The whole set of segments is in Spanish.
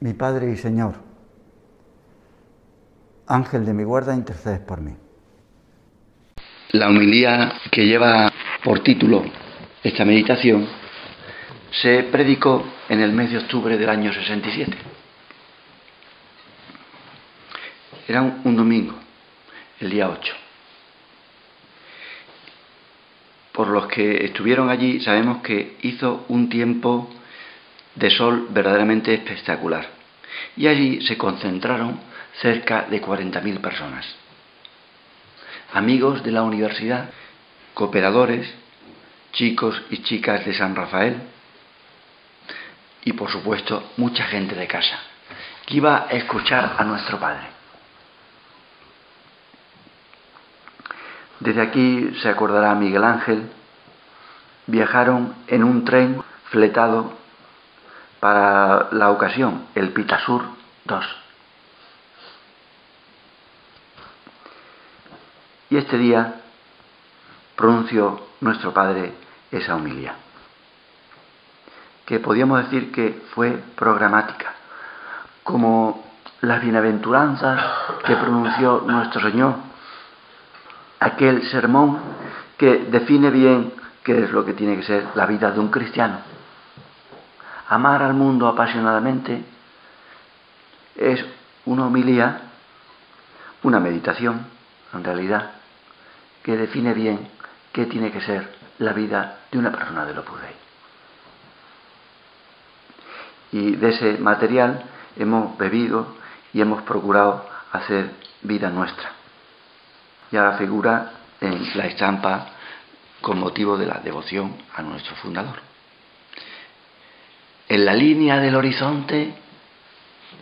mi Padre y Señor, Ángel de mi guarda, intercedes por mí. La humilía que lleva por título esta meditación se predicó en el mes de octubre del año 67. Era un, un domingo, el día 8. Por los que estuvieron allí sabemos que hizo un tiempo de sol verdaderamente espectacular. Y allí se concentraron cerca de 40.000 personas. Amigos de la universidad, cooperadores, chicos y chicas de San Rafael y por supuesto mucha gente de casa que iba a escuchar a nuestro Padre. Desde aquí se acordará Miguel Ángel, viajaron en un tren fletado para la ocasión, el Pitasur 2. Y este día pronunció nuestro Padre esa humilía, que podíamos decir que fue programática, como las bienaventuranzas que pronunció nuestro Señor, aquel sermón que define bien qué es lo que tiene que ser la vida de un cristiano. Amar al mundo apasionadamente es una homilía, una meditación, en realidad, que define bien qué tiene que ser la vida de una persona de Opus Dei. Y de ese material hemos bebido y hemos procurado hacer vida nuestra. Y ahora figura en la estampa con motivo de la devoción a nuestro fundador. En la línea del horizonte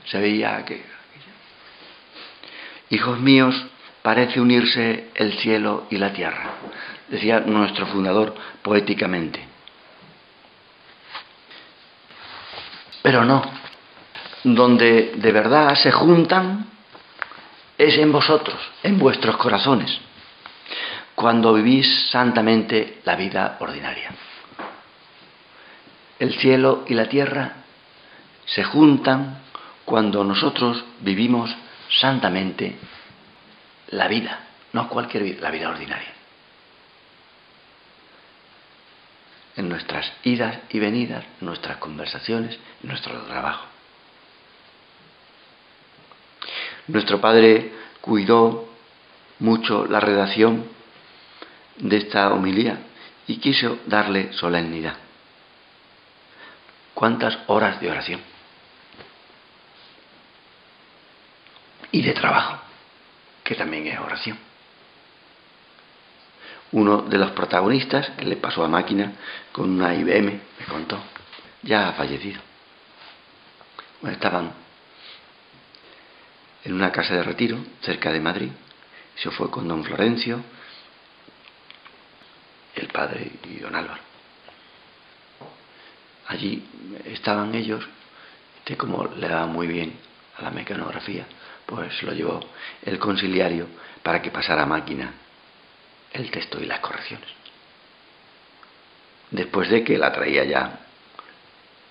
se veía que, hijos míos, parece unirse el cielo y la tierra, decía nuestro fundador poéticamente. Pero no, donde de verdad se juntan es en vosotros, en vuestros corazones cuando vivís santamente la vida ordinaria. El cielo y la tierra se juntan cuando nosotros vivimos santamente la vida, no cualquier vida, la vida ordinaria. En nuestras idas y venidas, en nuestras conversaciones, en nuestro trabajo. Nuestro Padre cuidó mucho la redacción de esta homilía y quiso darle solemnidad. ¿Cuántas horas de oración? Y de trabajo, que también es oración. Uno de los protagonistas, que le pasó a máquina con una IBM, me contó, ya ha fallecido. estaban en una casa de retiro cerca de Madrid, se fue con don Florencio, el padre y don Álvaro. Allí estaban ellos, que como le daba muy bien a la mecanografía, pues lo llevó el conciliario para que pasara a máquina el texto y las correcciones. Después de que la traía ya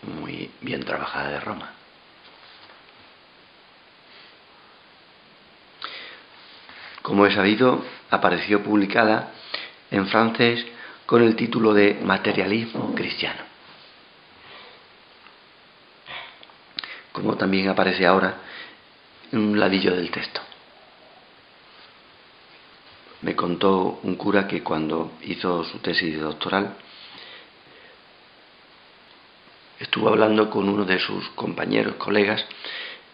muy bien trabajada de Roma. Como he sabido, apareció publicada en francés con el título de Materialismo Cristiano. Como también aparece ahora en un ladillo del texto. Me contó un cura que cuando hizo su tesis doctoral estuvo hablando con uno de sus compañeros, colegas,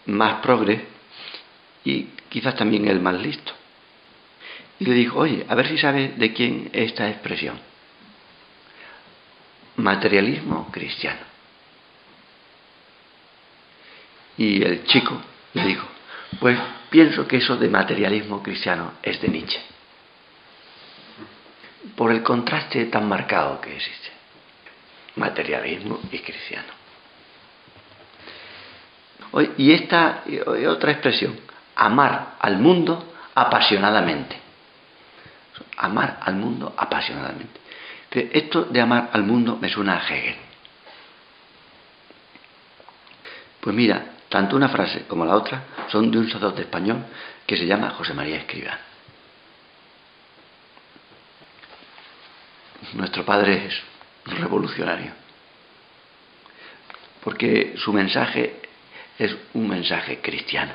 más progre y quizás también el más listo. Y le dijo, oye, a ver si sabe de quién es esta expresión materialismo cristiano. Y el chico le dijo, pues pienso que eso de materialismo cristiano es de Nietzsche, por el contraste tan marcado que existe, materialismo y cristiano. Y esta otra expresión, amar al mundo apasionadamente. Amar al mundo apasionadamente. Esto de amar al mundo me suena a Hegel. Pues mira, tanto una frase como la otra son de un sacerdote español que se llama José María Escribá. Nuestro padre es revolucionario, porque su mensaje es un mensaje cristiano,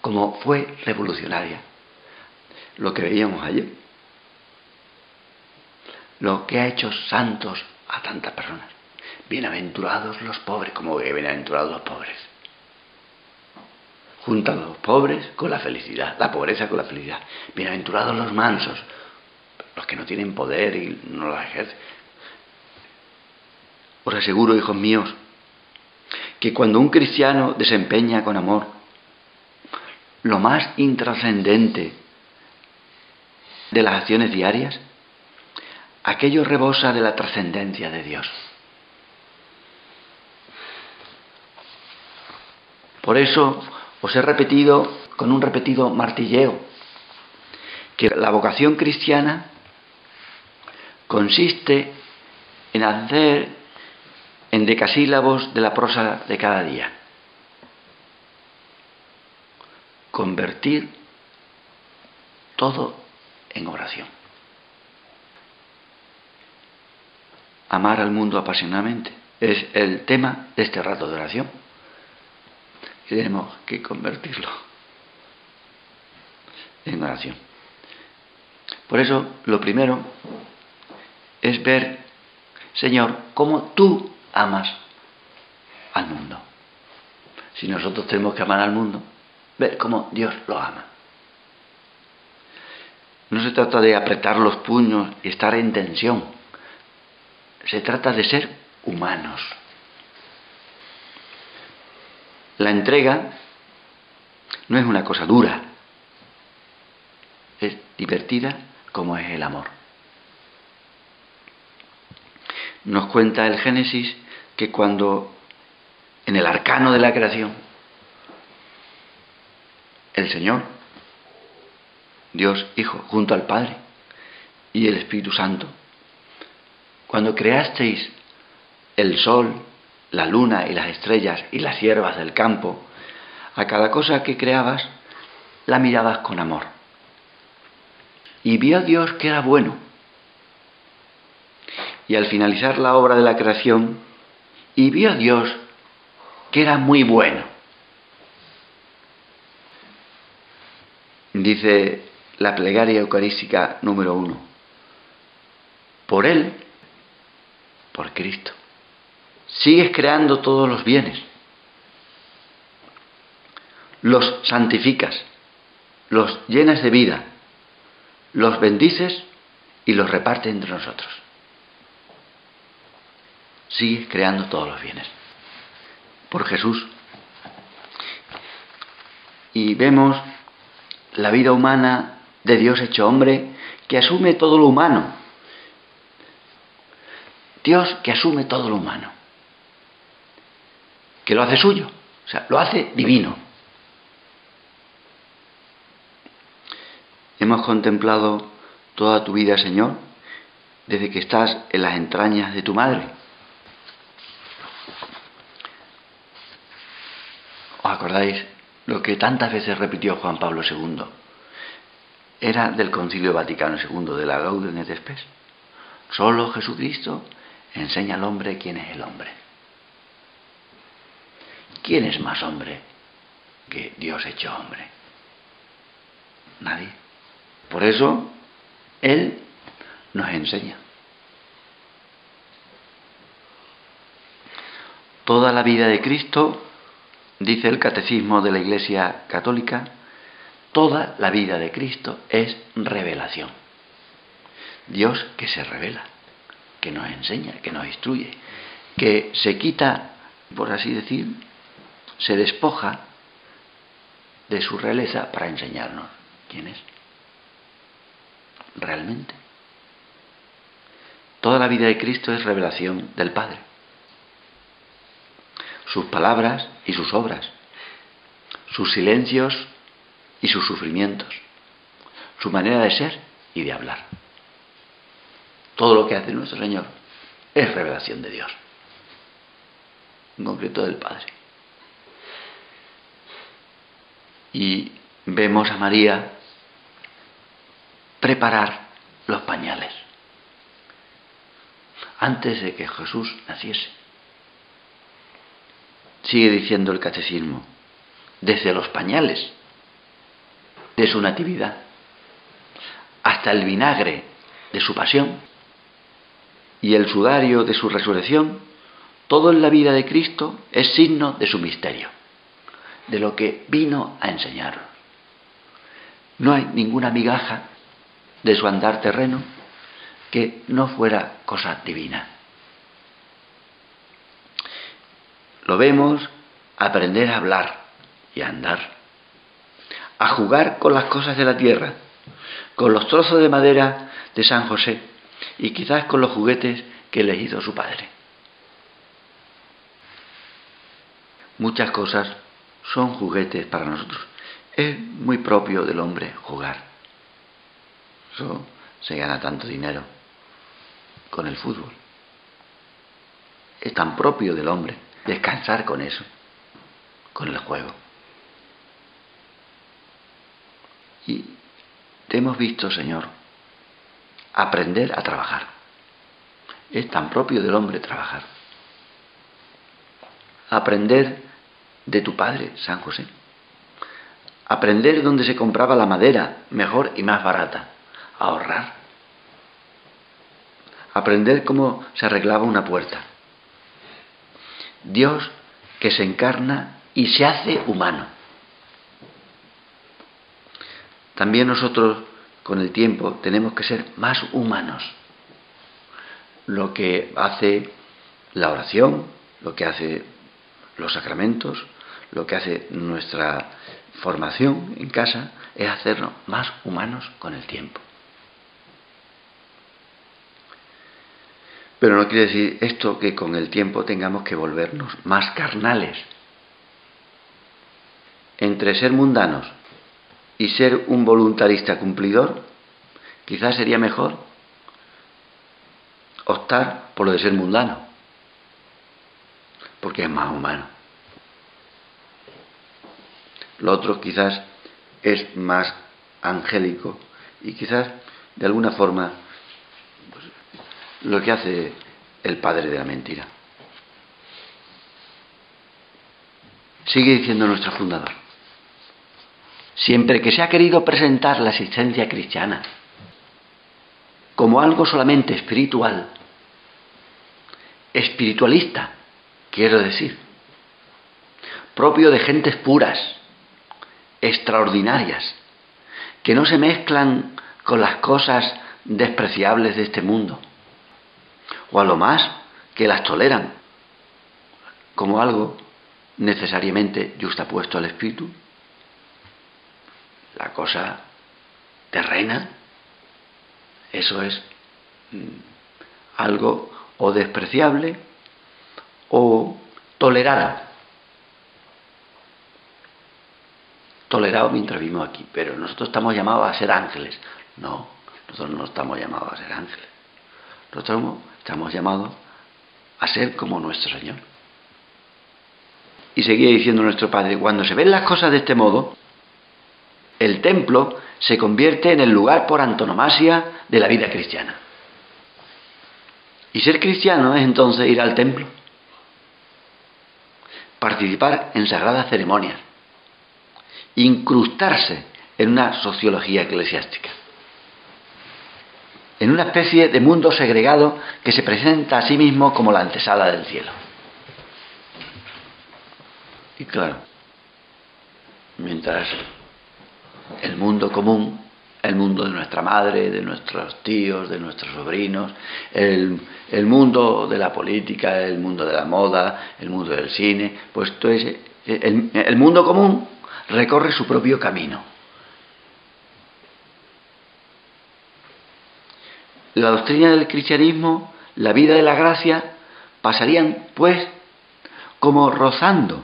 como fue revolucionaria lo que veíamos ayer, lo que ha hecho santos a tantas personas. Bienaventurados los pobres, como bienaventurados los pobres. Junta los pobres con la felicidad, la pobreza con la felicidad. Bienaventurados los mansos, los que no tienen poder y no la ejercen. Os aseguro, hijos míos, que cuando un cristiano desempeña con amor lo más intrascendente de las acciones diarias, aquello rebosa de la trascendencia de Dios. Por eso os he repetido con un repetido martilleo que la vocación cristiana consiste en hacer en decasílabos de la prosa de cada día. Convertir todo en oración. Amar al mundo apasionadamente es el tema de este rato de oración. Tenemos que convertirlo en oración. Por eso, lo primero es ver, Señor, cómo tú amas al mundo. Si nosotros tenemos que amar al mundo, ver cómo Dios lo ama. No se trata de apretar los puños y estar en tensión. Se trata de ser humanos. La entrega no es una cosa dura, es divertida como es el amor. Nos cuenta el Génesis que cuando en el arcano de la creación el Señor, Dios Hijo, junto al Padre y el Espíritu Santo, cuando creasteis el sol, la luna y las estrellas y las hierbas del campo, a cada cosa que creabas la mirabas con amor. Y vio Dios que era bueno. Y al finalizar la obra de la creación, y vio Dios que era muy bueno. Dice la plegaria eucarística número uno. Por Él, por Cristo, sigues creando todos los bienes. Los santificas, los llenas de vida, los bendices y los repartes entre nosotros sigue creando todos los bienes. Por Jesús. Y vemos la vida humana de Dios hecho hombre que asume todo lo humano. Dios que asume todo lo humano. Que lo hace suyo. O sea, lo hace divino. Hemos contemplado toda tu vida, Señor, desde que estás en las entrañas de tu madre ¿Os acordáis lo que tantas veces repitió Juan Pablo II? Era del Concilio Vaticano II, de la Gaudium et Spes. Solo Jesucristo enseña al hombre quién es el hombre. ¿Quién es más hombre que Dios hecho hombre? Nadie. Por eso, Él nos enseña. Toda la vida de Cristo Dice el Catecismo de la Iglesia Católica, toda la vida de Cristo es revelación. Dios que se revela, que nos enseña, que nos instruye, que se quita, por así decir, se despoja de su realeza para enseñarnos quién es realmente. Toda la vida de Cristo es revelación del Padre. Sus palabras y sus obras, sus silencios y sus sufrimientos, su manera de ser y de hablar. Todo lo que hace nuestro Señor es revelación de Dios, en concreto del Padre. Y vemos a María preparar los pañales antes de que Jesús naciese. Sigue diciendo el catecismo, desde los pañales de su natividad hasta el vinagre de su pasión y el sudario de su resurrección, todo en la vida de Cristo es signo de su misterio, de lo que vino a enseñarnos. No hay ninguna migaja de su andar terreno que no fuera cosa divina. Lo vemos aprender a hablar y a andar, a jugar con las cosas de la tierra, con los trozos de madera de San José y quizás con los juguetes que le hizo su padre. Muchas cosas son juguetes para nosotros. Es muy propio del hombre jugar. Eso se gana tanto dinero con el fútbol. Es tan propio del hombre descansar con eso, con el juego. Y te hemos visto, Señor, aprender a trabajar. Es tan propio del hombre trabajar. Aprender de tu padre, San José. Aprender dónde se compraba la madera mejor y más barata. Ahorrar. Aprender cómo se arreglaba una puerta. Dios que se encarna y se hace humano. También nosotros con el tiempo tenemos que ser más humanos. Lo que hace la oración, lo que hace los sacramentos, lo que hace nuestra formación en casa es hacernos más humanos con el tiempo. Pero no quiere decir esto que con el tiempo tengamos que volvernos más carnales. Entre ser mundanos y ser un voluntarista cumplidor, quizás sería mejor optar por lo de ser mundano, porque es más humano. Lo otro quizás es más angélico y quizás de alguna forma pues, lo que hace el padre de la mentira. Sigue diciendo nuestro fundador. Siempre que se ha querido presentar la existencia cristiana como algo solamente espiritual, espiritualista, quiero decir, propio de gentes puras, extraordinarias, que no se mezclan con las cosas despreciables de este mundo, o a lo más que las toleran como algo necesariamente justapuesto al espíritu, la cosa terrena, eso es mm, algo o despreciable o tolerado. Tolerado mientras vivimos aquí, pero nosotros estamos llamados a ser ángeles. No, nosotros no estamos llamados a ser ángeles. Nosotros estamos llamados a ser como nuestro Señor. Y seguía diciendo nuestro Padre, cuando se ven las cosas de este modo, el templo se convierte en el lugar por antonomasia de la vida cristiana. Y ser cristiano es entonces ir al templo, participar en sagradas ceremonias, incrustarse en una sociología eclesiástica, en una especie de mundo segregado que se presenta a sí mismo como la antesala del cielo. Y claro, mientras el mundo común, el mundo de nuestra madre, de nuestros tíos, de nuestros sobrinos, el, mundo de la política, el mundo de la moda, el mundo del cine, pues todo ese el mundo común recorre su propio camino. La doctrina del cristianismo, la vida de la gracia, pasarían, pues, como rozando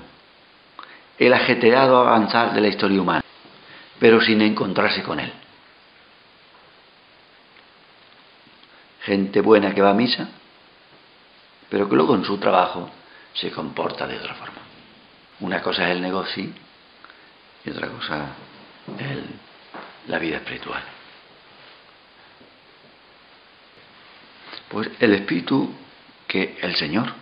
el ajetreado avanzar de la historia humana, pero sin encontrarse con él. Gente buena que va a misa, pero que luego en su trabajo se comporta de otra forma. Una cosa es el negocio y otra cosa es la vida espiritual. Pues el espíritu que el Señor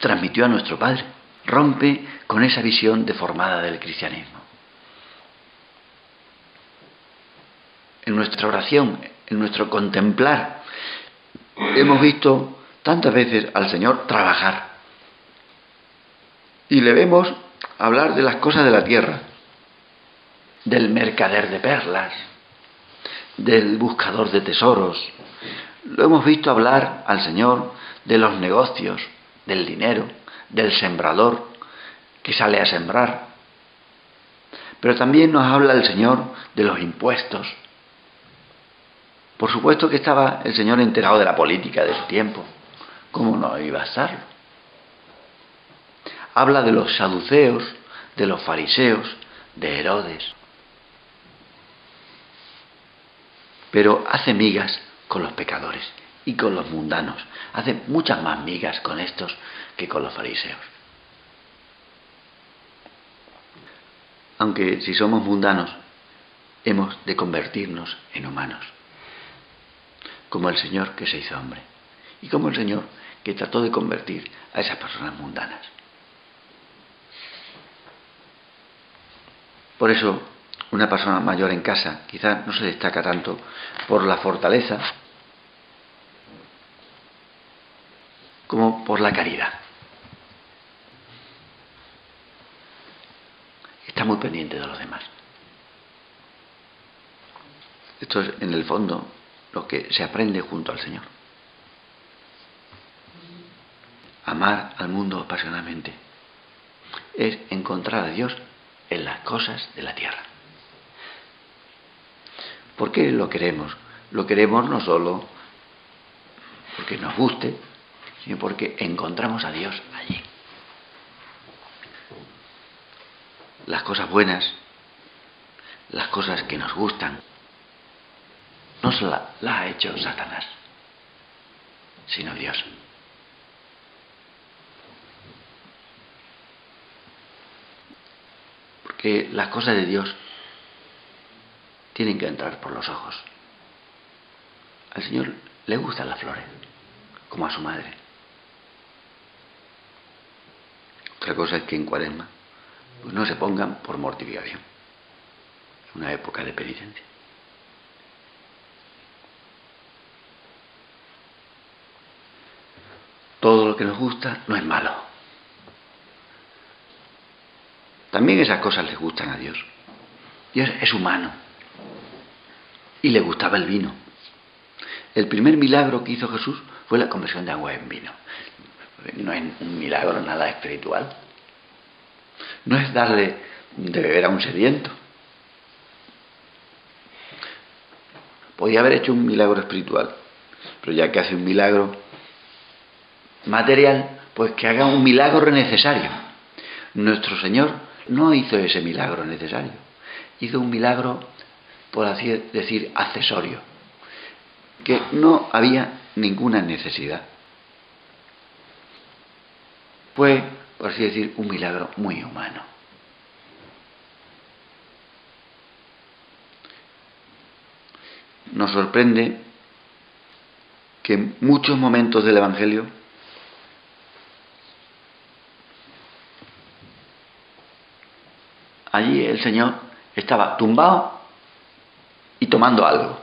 transmitió a nuestro Padre rompe con esa visión deformada del cristianismo. En nuestra oración, en nuestro contemplar, hemos visto tantas veces al Señor trabajar. Y le vemos hablar de las cosas de la tierra, del mercader de perlas, del buscador de tesoros. Lo hemos visto hablar al Señor de los negocios, del dinero, del sembrador que sale a sembrar. Pero también nos habla el Señor de los impuestos. Por supuesto que estaba el Señor enterado de la política de su tiempo. ¿Cómo no iba a estarlo? Habla de los saduceos, de los fariseos, de Herodes. Pero hace migas con los pecadores y con los mundanos. Hace muchas más migas con estos que con los fariseos. Aunque si somos mundanos, hemos de convertirnos en humanos, como el Señor que se hizo hombre, y como el Señor que trató de convertir a esas personas mundanas. Por eso, una persona mayor en casa quizás no se destaca tanto por la fortaleza como por la caridad. Está muy pendiente de los demás. Esto es, en el fondo, lo que se aprende junto al Señor. Amar al mundo apasionadamente es encontrar a Dios en las cosas de la tierra. ¿Por qué lo queremos? Lo queremos no solo porque nos guste, sino porque encontramos a Dios allí. Las cosas buenas, las cosas que nos gustan, no las ha hecho Satanás, sino Dios. Porque las cosas de Dios tienen que entrar por los ojos. Al Señor le gustan las flores, como a su madre. Otra cosa es que en cuaresma pues no se pongan por mortificación. Es una época de penitencia. Todo lo que nos gusta no es malo. También esas cosas les gustan a Dios. Dios es humano y le gustaba el vino. El primer milagro que hizo Jesús fue la conversión de agua en vino. No es un milagro nada espiritual. No es darle de beber a un sediento. Podía haber hecho un milagro espiritual, pero ya que hace un milagro material, pues que haga un milagro necesario. Nuestro Señor no hizo ese milagro necesario, hizo un milagro, por así decir, accesorio, que no había ninguna necesidad. Fue, por así decir, un milagro muy humano. Nos sorprende que en muchos momentos del Evangelio allí el Señor estaba tumbado y tomando algo.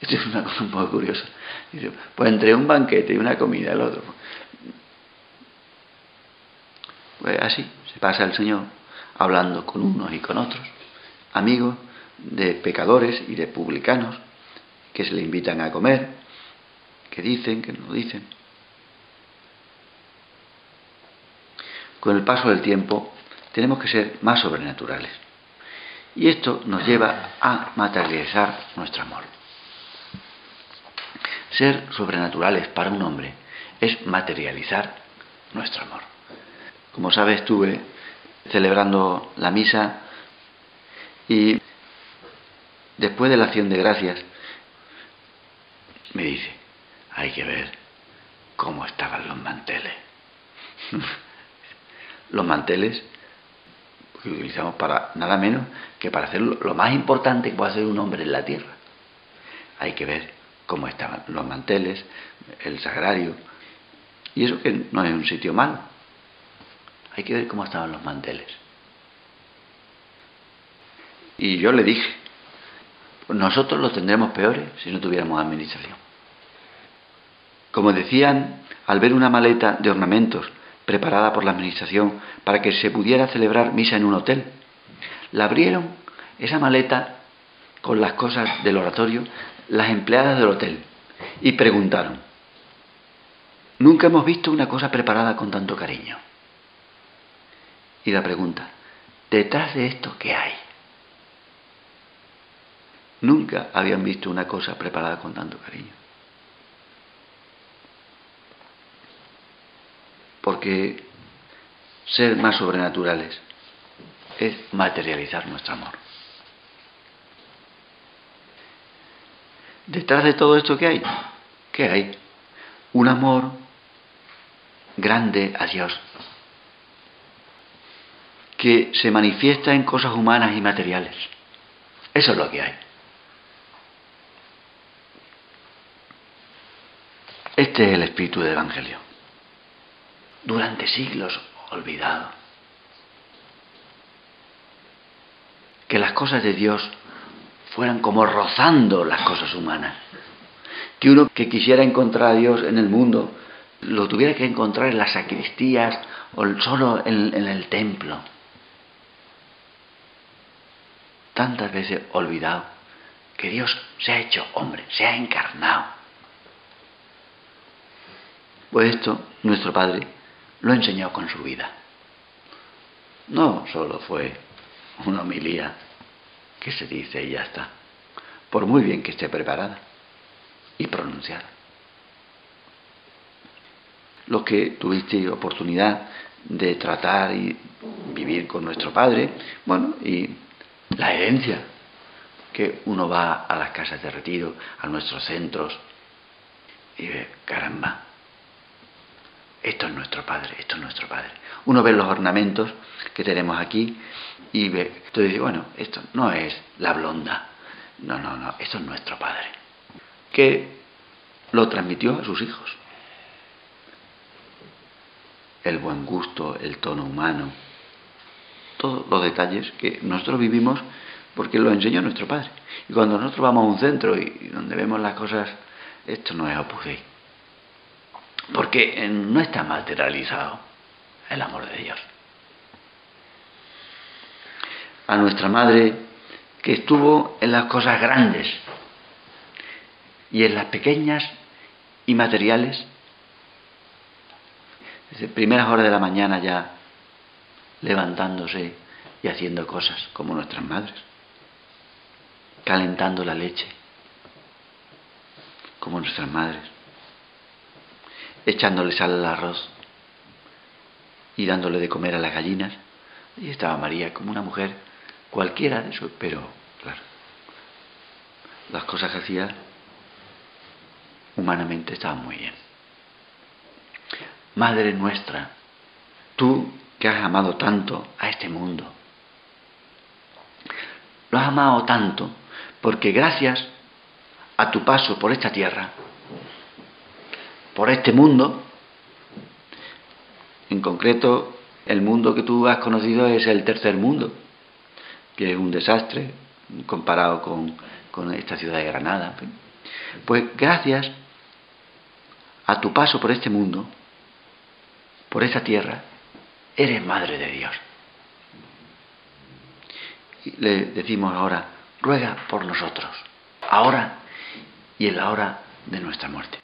Esto es una cosa un poco curiosa. Pues entre un banquete y una comida, el otro. Pues así se pasa el Señor hablando con unos y con otros, amigos de pecadores y de publicanos que se le invitan a comer, que dicen, que no dicen. con el paso del tiempo, tenemos que ser más sobrenaturales. Y esto nos lleva a materializar nuestro amor. Ser sobrenaturales para un hombre es materializar nuestro amor. Como sabes, estuve celebrando la misa y después de la acción de gracias me dice, hay que ver cómo estaban los manteles. los manteles que utilizamos para nada menos que para hacer lo más importante que puede hacer un hombre en la tierra. Hay que ver cómo estaban los manteles, el sagrario. Y eso que no es un sitio malo. Hay que ver cómo estaban los manteles. Y yo le dije, nosotros los tendremos peores si no tuviéramos administración. Como decían, al ver una maleta de ornamentos preparada por la administración para que se pudiera celebrar misa en un hotel, la abrieron esa maleta con las cosas del oratorio las empleadas del hotel y preguntaron, nunca hemos visto una cosa preparada con tanto cariño. Y la pregunta, detrás de esto, ¿qué hay? Nunca habían visto una cosa preparada con tanto cariño. Porque ser más sobrenaturales es materializar nuestro amor. Detrás de todo esto, ¿qué hay? ¿Qué hay? Un amor grande a Dios, que se manifiesta en cosas humanas y materiales. Eso es lo que hay. Este es el espíritu del Evangelio. Durante siglos olvidado. Que las cosas de Dios fueran como rozando las cosas humanas. Que uno que quisiera encontrar a Dios en el mundo lo tuviera que encontrar en las sacristías o solo en, en el templo. Tantas veces olvidado que Dios se ha hecho hombre, se ha encarnado pues esto nuestro Padre lo enseñó con su vida. No solo fue una homilía que se dice y ya está, por muy bien que esté preparada y pronunciada. Los que tuviste oportunidad de tratar y vivir con nuestro Padre, bueno, y la herencia, que uno va a las casas de retiro, a nuestros centros, y ve, caramba, esto es nuestro Padre, esto es nuestro Padre. Uno ve los ornamentos que tenemos aquí y ve, entonces dice, bueno, esto no es la blonda, no, no, no, esto es nuestro Padre, que lo transmitió a sus hijos. El buen gusto, el tono humano, todos los detalles que nosotros vivimos porque lo enseñó nuestro Padre. Y cuando nosotros vamos a un centro y donde vemos las cosas, esto no es Opus porque no está materializado el amor de Dios. A nuestra madre que estuvo en las cosas grandes y en las pequeñas y materiales, desde primeras horas de la mañana ya levantándose y haciendo cosas como nuestras madres, calentando la leche como nuestras madres, echándole sal al arroz y dándole de comer a las gallinas. Y estaba María como una mujer cualquiera de eso, pero claro, las cosas que hacía humanamente estaban muy bien. Madre nuestra, tú que has amado tanto a este mundo, lo has amado tanto porque gracias a tu paso por esta tierra, por este mundo. En concreto, el mundo que tú has conocido es el tercer mundo, que es un desastre comparado con, esta ciudad de Granada. Pues gracias a tu paso por este mundo, por esta tierra, eres madre de Dios. Y le decimos ahora, ruega por nosotros, ahora y en la hora de nuestra muerte.